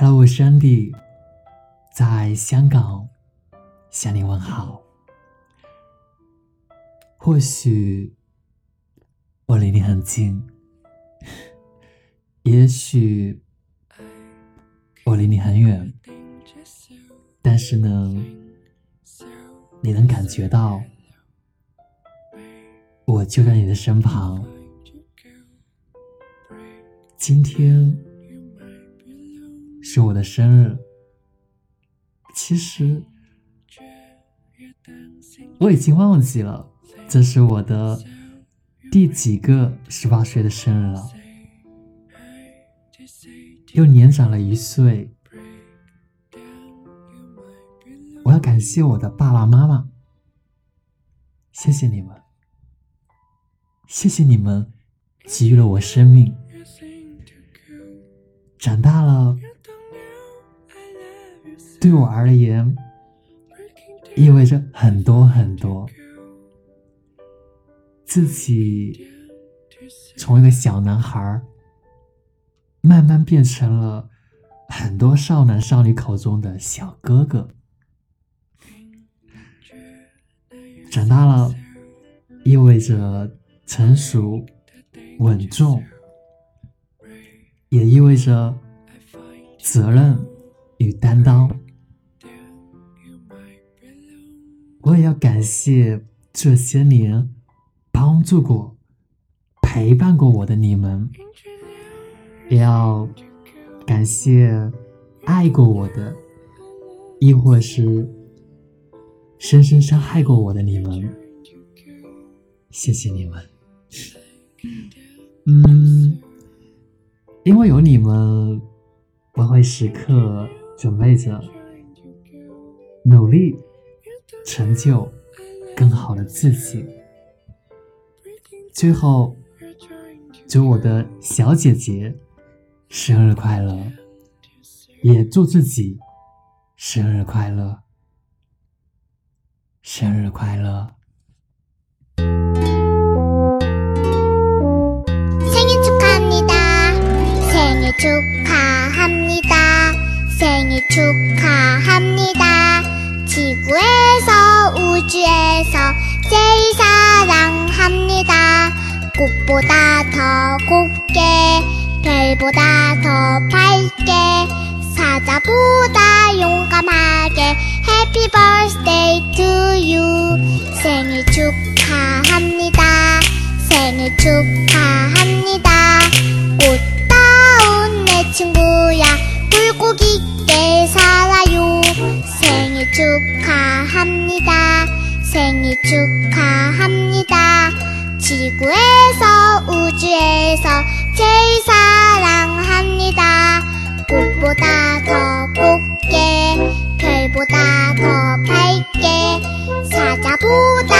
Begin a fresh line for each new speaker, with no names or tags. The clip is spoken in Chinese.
Hello，我是 Andy，在香港向你问好。或许我离你很近，也许我离你很远，但是呢，你能感觉到，我就在你的身旁。今天。是我的生日，其实我已经忘记了这是我的第几个十八岁的生日了，又年长了一岁。我要感谢我的爸爸妈妈，谢谢你们，谢谢你们给予了我生命，长大了。对我而言，意味着很多很多。自己从一个小男孩，慢慢变成了很多少男少女口中的小哥哥。长大了，意味着成熟、稳重，也意味着责任担当。我也要感谢这些年帮助过、陪伴过我的你们，也要感谢爱过我的，亦或是深深伤害过我的你们。谢谢你们。嗯，因为有你们，我会时刻准备着努力。成就更好的自己。最后，祝我的小姐姐生日快乐，也祝自己生日快乐，生日快乐。
生日축하합니다 지구에서 우주에서 제일 사랑합니다. 꽃보다 더 곱게 별보다 더 밝게 사자보다 용감하게 Happy birthday to you 생일 축하합니다. 생일 축하합니다. 꽃 축하합니다. 생일 축하합니다. 지구에서 우주에서 제일 사랑합니다. 꽃보다 더 곱게 별보다 더 밝게 사자보다